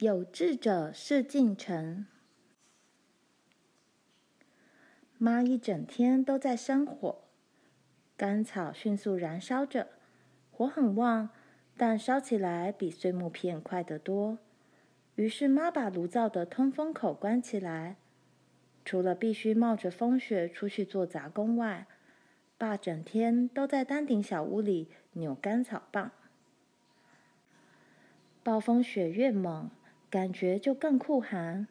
有志者事竟成。妈一整天都在生火，干草迅速燃烧着，火很旺，但烧起来比碎木片快得多。于是妈把炉灶的通风口关起来，除了必须冒着风雪出去做杂工外，爸整天都在单顶小屋里扭干草棒。暴风雪越猛，感觉就更酷寒。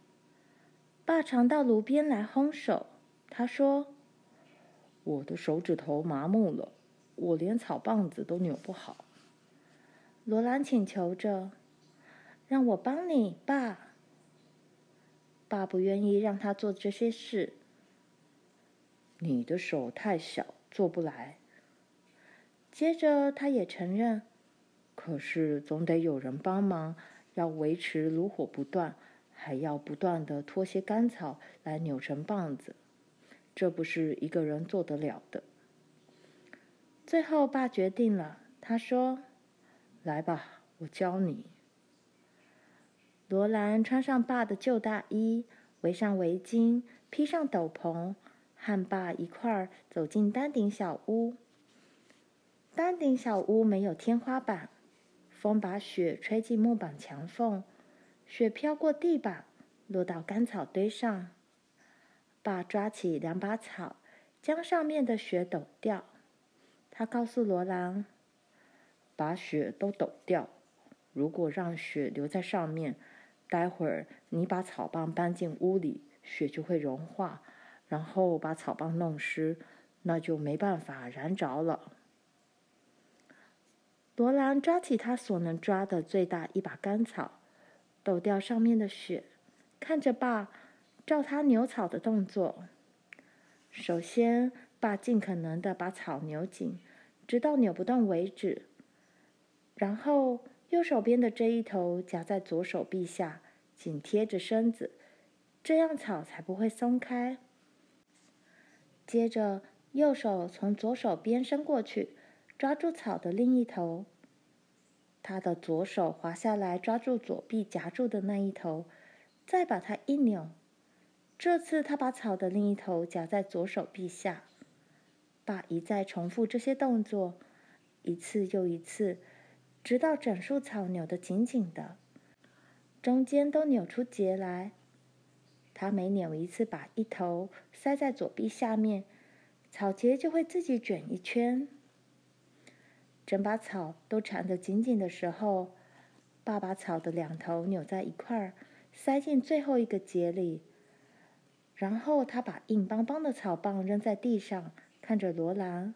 爸常到炉边来烘手。他说：“我的手指头麻木了，我连草棒子都扭不好。”罗兰请求着：“让我帮你，爸。”爸不愿意让他做这些事。你的手太小，做不来。接着，他也承认：“可是总得有人帮忙，要维持炉火不断，还要不断地拖些干草来扭成棒子。”这不是一个人做得了的。最后，爸决定了。他说：“来吧，我教你。”罗兰穿上爸的旧大衣，围上围巾，披上斗篷，和爸一块儿走进丹顶小屋。丹顶小屋没有天花板，风把雪吹进木板墙缝，雪飘过地板，落到干草堆上。爸抓起两把草，将上面的雪抖掉。他告诉罗兰：“把雪都抖掉。如果让雪留在上面，待会儿你把草棒搬进屋里，雪就会融化，然后把草棒弄湿，那就没办法燃着了。”罗兰抓起他所能抓的最大一把干草，抖掉上面的雪，看着爸。照他扭草的动作，首先，爸尽可能的把草扭紧，直到扭不动为止。然后，右手边的这一头夹在左手臂下，紧贴着身子，这样草才不会松开。接着，右手从左手边伸过去，抓住草的另一头。他的左手滑下来，抓住左臂夹住的那一头，再把它一扭。这次他把草的另一头夹在左手臂下，爸一再重复这些动作，一次又一次，直到整束草扭得紧紧的，中间都扭出结来。他每扭一次，把一头塞在左臂下面，草结就会自己卷一圈。整把草都缠得紧紧的时候，爸把草的两头扭在一块儿，塞进最后一个结里。然后他把硬邦邦的草棒扔在地上，看着罗兰。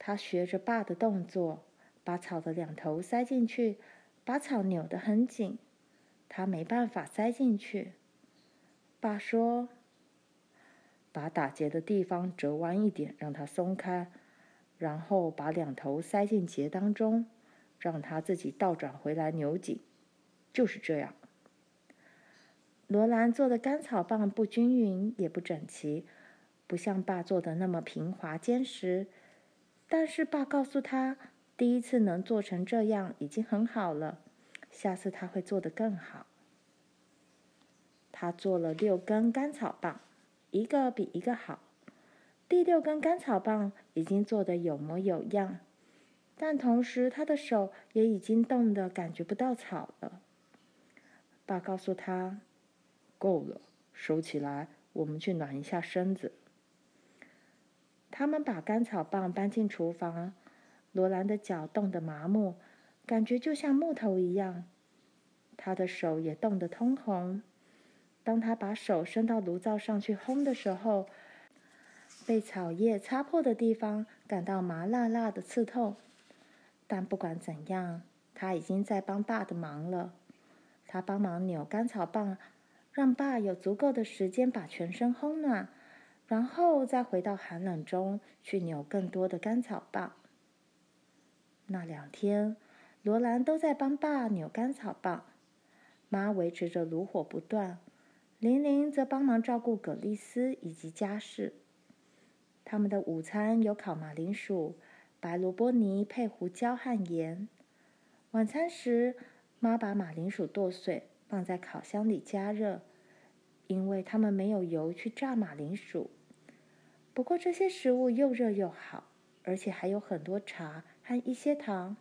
他学着爸的动作，把草的两头塞进去，把草扭得很紧。他没办法塞进去。爸说：“把打结的地方折弯一点，让它松开，然后把两头塞进结当中，让它自己倒转回来扭紧。就是这样。”罗兰做的干草棒不均匀，也不整齐，不像爸做的那么平滑坚实。但是爸告诉他，第一次能做成这样已经很好了，下次他会做得更好。他做了六根干草棒，一个比一个好。第六根干草棒已经做得有模有样，但同时他的手也已经冻得感觉不到草了。爸告诉他。够了，收起来，我们去暖一下身子。他们把干草棒搬进厨房，罗兰的脚冻得麻木，感觉就像木头一样。他的手也冻得通红。当他把手伸到炉灶上去烘的时候，被草叶擦破的地方感到麻辣辣的刺痛。但不管怎样，他已经在帮爸的忙了。他帮忙扭干草棒。让爸有足够的时间把全身烘暖，然后再回到寒冷中去扭更多的干草棒。那两天，罗兰都在帮爸扭干草棒，妈维持着炉火不断，玲玲则帮忙照顾葛丽丝以及家事。他们的午餐有烤马铃薯、白萝卜泥配胡椒和盐。晚餐时，妈把马铃薯剁碎，放在烤箱里加热，因为他们没有油去炸马铃薯。不过这些食物又热又好，而且还有很多茶和一些糖。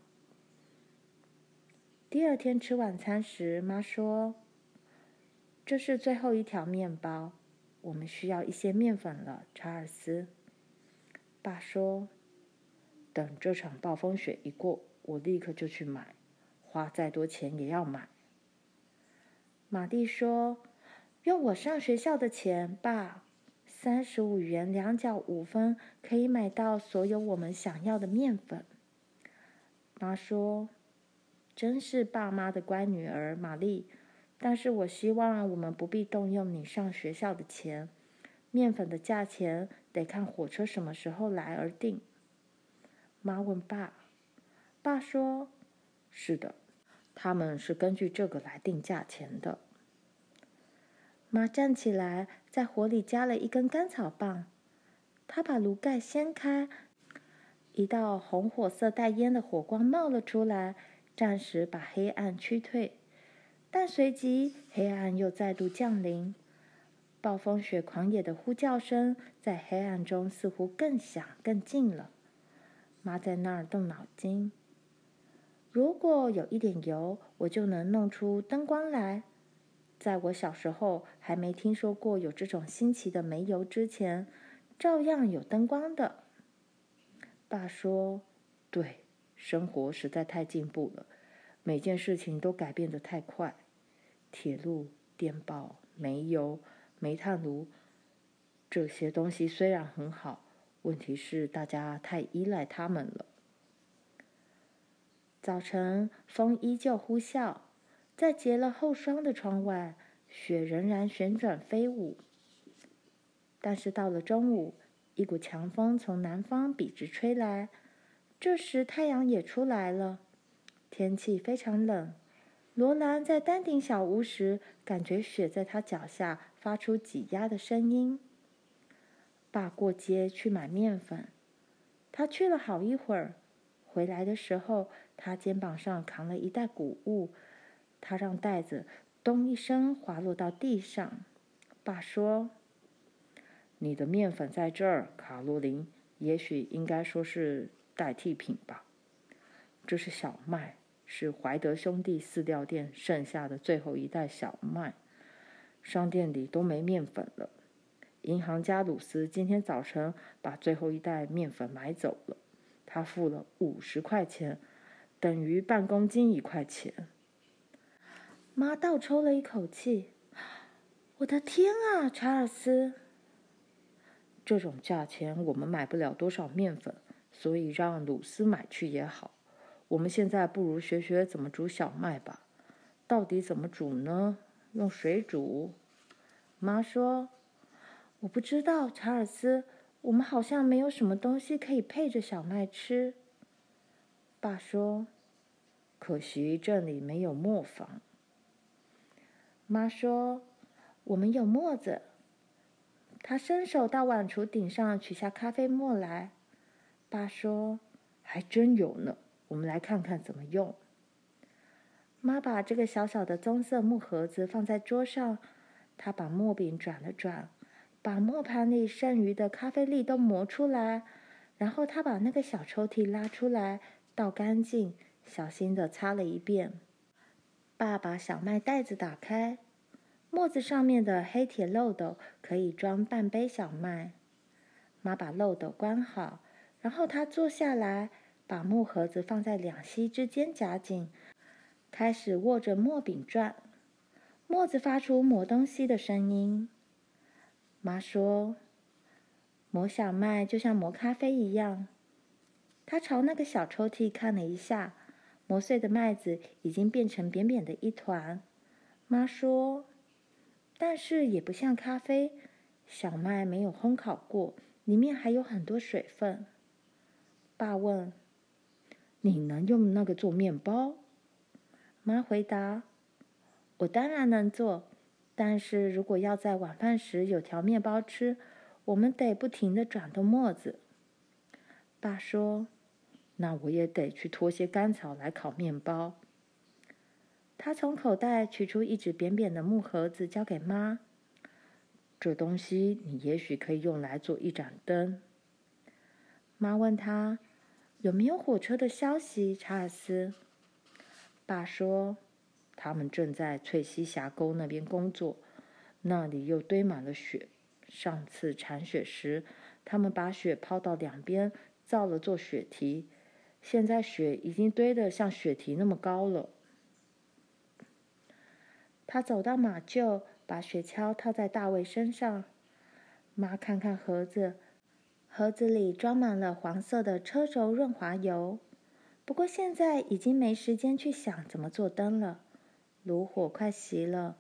第二天吃晚餐时，妈说：“这是最后一条面包，我们需要一些面粉了。”查尔斯。爸说：“等这场暴风雪一过，我立刻就去买，花再多钱也要买。”玛丽说：“用我上学校的钱，爸。”三十五元两角五分可以买到所有我们想要的面粉。妈说：“真是爸妈的乖女儿，玛丽。但是我希望我们不必动用你上学校的钱。面粉的价钱得看火车什么时候来而定。”妈问爸，爸说：“是的，他们是根据这个来定价钱的。”妈站起来，在火里加了一根干草棒。她把炉盖掀开，一道红火色带烟的火光冒了出来，暂时把黑暗驱退。但随即，黑暗又再度降临。暴风雪狂野的呼叫声在黑暗中似乎更响、更近了。妈在那儿动脑筋：如果有一点油，我就能弄出灯光来。在我小时候还没听说过有这种新奇的煤油之前，照样有灯光的。爸说：“对，生活实在太进步了，每件事情都改变得太快。铁路、电报、煤油、煤炭炉，这些东西虽然很好，问题是大家太依赖它们了。”早晨，风依旧呼啸。在结了厚霜的窗外，雪仍然旋转飞舞。但是到了中午，一股强风从南方笔直吹来，这时太阳也出来了，天气非常冷。罗兰在丹顶小屋时，感觉雪在他脚下发出挤压的声音。爸过街去买面粉，他去了好一会儿，回来的时候，他肩膀上扛了一袋谷物。他让袋子“咚”一声滑落到地上。爸说：“你的面粉在这儿，卡洛琳。也许应该说是代替品吧。这是小麦，是怀德兄弟饲料店剩下的最后一袋小麦。商店里都没面粉了。银行家鲁斯今天早晨把最后一袋面粉买走了。他付了五十块钱，等于半公斤一块钱。”妈倒抽了一口气，“我的天啊，查尔斯！这种价钱我们买不了多少面粉，所以让鲁斯买去也好。我们现在不如学学怎么煮小麦吧。到底怎么煮呢？用水煮？”妈说，“我不知道，查尔斯。我们好像没有什么东西可以配着小麦吃。”爸说，“可惜这里没有磨坊。”妈说：“我们有磨子。”他伸手到碗橱顶上取下咖啡磨来。爸说：“还真有呢，我们来看看怎么用。”妈把这个小小的棕色木盒子放在桌上，她把磨柄转了转，把磨盘里剩余的咖啡粒都磨出来，然后她把那个小抽屉拉出来，倒干净，小心地擦了一遍。爸把小麦袋子打开，磨子上面的黑铁漏斗可以装半杯小麦。妈把漏斗关好，然后她坐下来，把木盒子放在两膝之间夹紧，开始握着磨柄转。磨子发出磨东西的声音。妈说：“磨小麦就像磨咖啡一样。”她朝那个小抽屉看了一下。磨碎的麦子已经变成扁扁的一团，妈说：“但是也不像咖啡，小麦没有烘烤过，里面还有很多水分。”爸问：“你能用那个做面包？”妈回答：“我当然能做，但是如果要在晚饭时有条面包吃，我们得不停地转动磨子。”爸说。那我也得去拖些干草来烤面包。他从口袋取出一只扁扁的木盒子，交给妈。这东西你也许可以用来做一盏灯。妈问他有没有火车的消息，查尔斯。爸说他们正在翠西峡沟那边工作，那里又堆满了雪。上次铲雪时，他们把雪抛到两边，造了座雪堤。现在雪已经堆得像雪堤那么高了。他走到马厩，把雪橇套在大卫身上。妈看看盒子，盒子里装满了黄色的车轴润滑油。不过现在已经没时间去想怎么做灯了。炉火快熄了，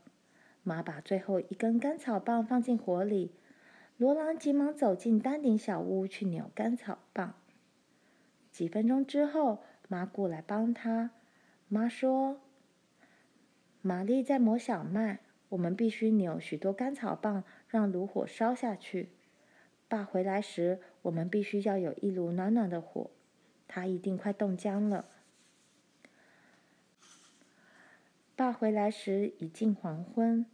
妈把最后一根干草棒放进火里。罗兰急忙走进丹顶小屋去扭干草棒。几分钟之后，妈过来帮他。妈说：“玛丽在磨小麦，我们必须扭许多干草棒，让炉火烧下去。爸回来时，我们必须要有一炉暖暖的火，他一定快冻僵了。”爸回来时已近黄昏，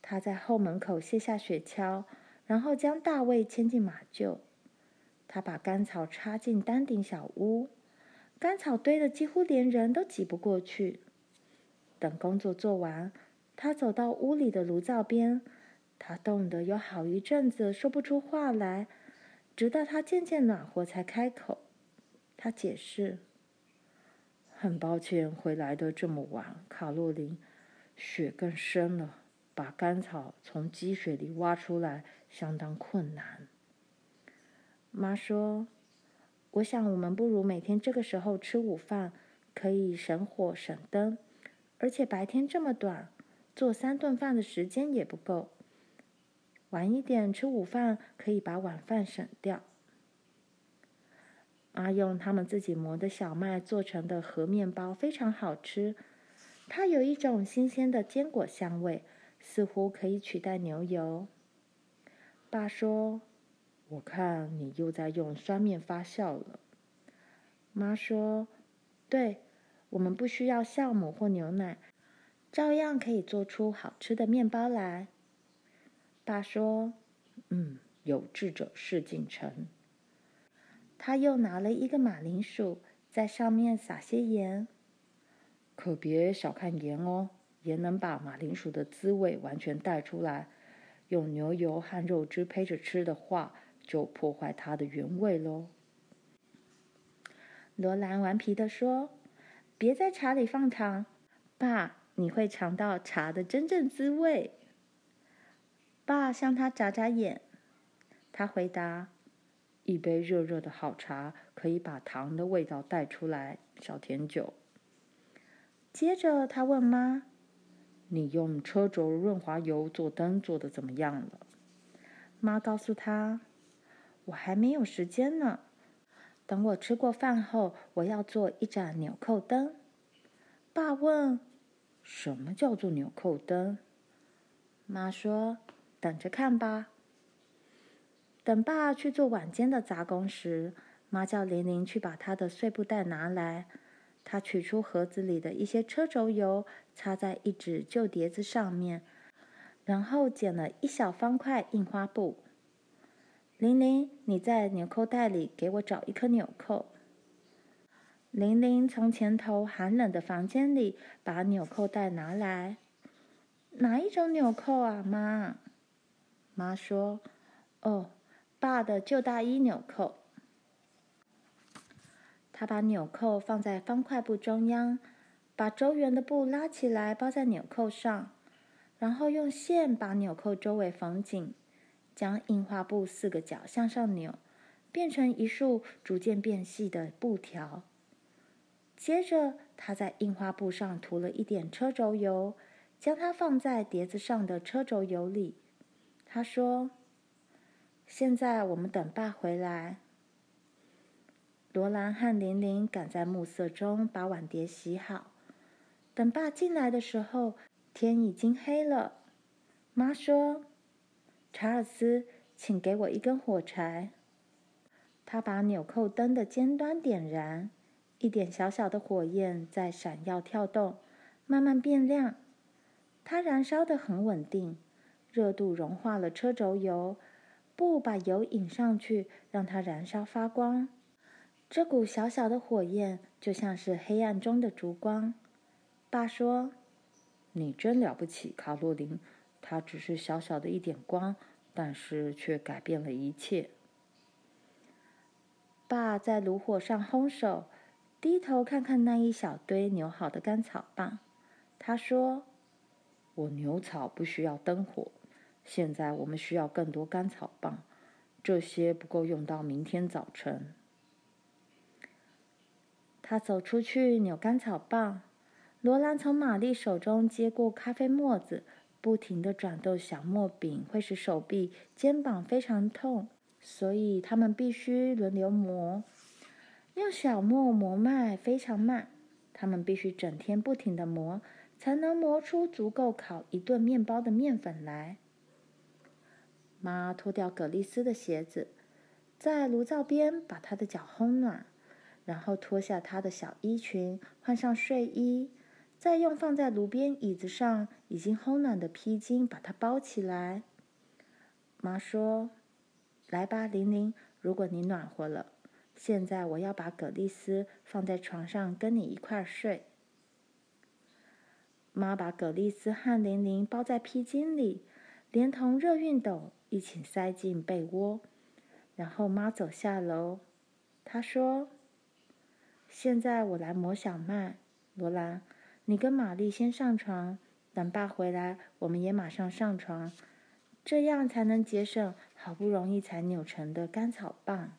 他在后门口卸下雪橇。然后将大卫牵进马厩，他把干草插进丹顶小屋，干草堆得几乎连人都挤不过去。等工作做完，他走到屋里的炉灶边，他冻得有好一阵子说不出话来，直到他渐渐暖和才开口。他解释：“很抱歉回来的这么晚，卡洛琳，雪更深了，把干草从积雪里挖出来。”相当困难。妈说：“我想我们不如每天这个时候吃午饭，可以省火省灯，而且白天这么短，做三顿饭的时间也不够。晚一点吃午饭，可以把晚饭省掉。”妈用他们自己磨的小麦做成的和面包非常好吃，它有一种新鲜的坚果香味，似乎可以取代牛油。爸说：“我看你又在用酸面发酵了。”妈说：“对，我们不需要酵母或牛奶，照样可以做出好吃的面包来。”爸说：“嗯，有志者事竟成。”他又拿了一个马铃薯，在上面撒些盐。可别小看盐哦，盐能把马铃薯的滋味完全带出来。用牛油和肉汁配着吃的话，就破坏它的原味喽。罗兰顽皮地说：“别在茶里放糖，爸，你会尝到茶的真正滋味。”爸向他眨眨眼，他回答：“一杯热热的好茶可以把糖的味道带出来，小甜酒。”接着他问妈。你用车轴润滑油做灯做的怎么样了？妈告诉他：“我还没有时间呢。等我吃过饭后，我要做一盏纽扣灯。”爸问：“什么叫做纽扣灯？”妈说：“等着看吧。”等爸去做晚间的杂工时，妈叫玲玲去把她的碎布袋拿来。他取出盒子里的一些车轴油，擦在一纸旧碟子上面，然后剪了一小方块印花布。玲玲，你在纽扣袋里给我找一颗纽扣。玲玲从前头寒冷的房间里把纽扣袋拿来。哪一种纽扣啊，妈？妈说：“哦，爸的旧大衣纽扣。”他把纽扣放在方块布中央，把周圆的布拉起来包在纽扣上，然后用线把纽扣周围缝紧，将印花布四个角向上扭，变成一束逐渐变细的布条。接着，他在印花布上涂了一点车轴油，将它放在碟子上的车轴油里。他说：“现在我们等爸回来。”罗兰和玲玲赶在暮色中把碗碟洗好。等爸进来的时候，天已经黑了。妈说：“查尔斯，请给我一根火柴。”他把纽扣灯的尖端点燃，一点小小的火焰在闪耀跳动，慢慢变亮。它燃烧得很稳定，热度融化了车轴油，布把油引上去，让它燃烧发光。这股小小的火焰就像是黑暗中的烛光。爸说：“你真了不起，卡洛琳。它只是小小的一点光，但是却改变了一切。”爸在炉火上烘手，低头看看那一小堆扭好的干草棒。他说：“我扭草不需要灯火，现在我们需要更多干草棒，这些不够用到明天早晨。”他走出去扭干草棒，罗兰从玛丽手中接过咖啡磨子，不停地转动小磨柄会使手臂、肩膀非常痛，所以他们必须轮流磨。用小磨磨麦非常慢，他们必须整天不停地磨，才能磨出足够烤一顿面包的面粉来。妈脱掉葛丽丝的鞋子，在炉灶边把她的脚烘暖。然后脱下她的小衣裙，换上睡衣，再用放在炉边椅子上已经烘暖的披巾把它包起来。妈说：“来吧，玲玲，如果你暖和了，现在我要把葛丽丝放在床上跟你一块睡。”妈把葛丽丝和玲玲包在披巾里，连同热熨斗一起塞进被窝。然后妈走下楼，她说。现在我来磨小麦，罗兰，你跟玛丽先上床，等爸回来，我们也马上上床，这样才能节省好不容易才扭成的干草棒。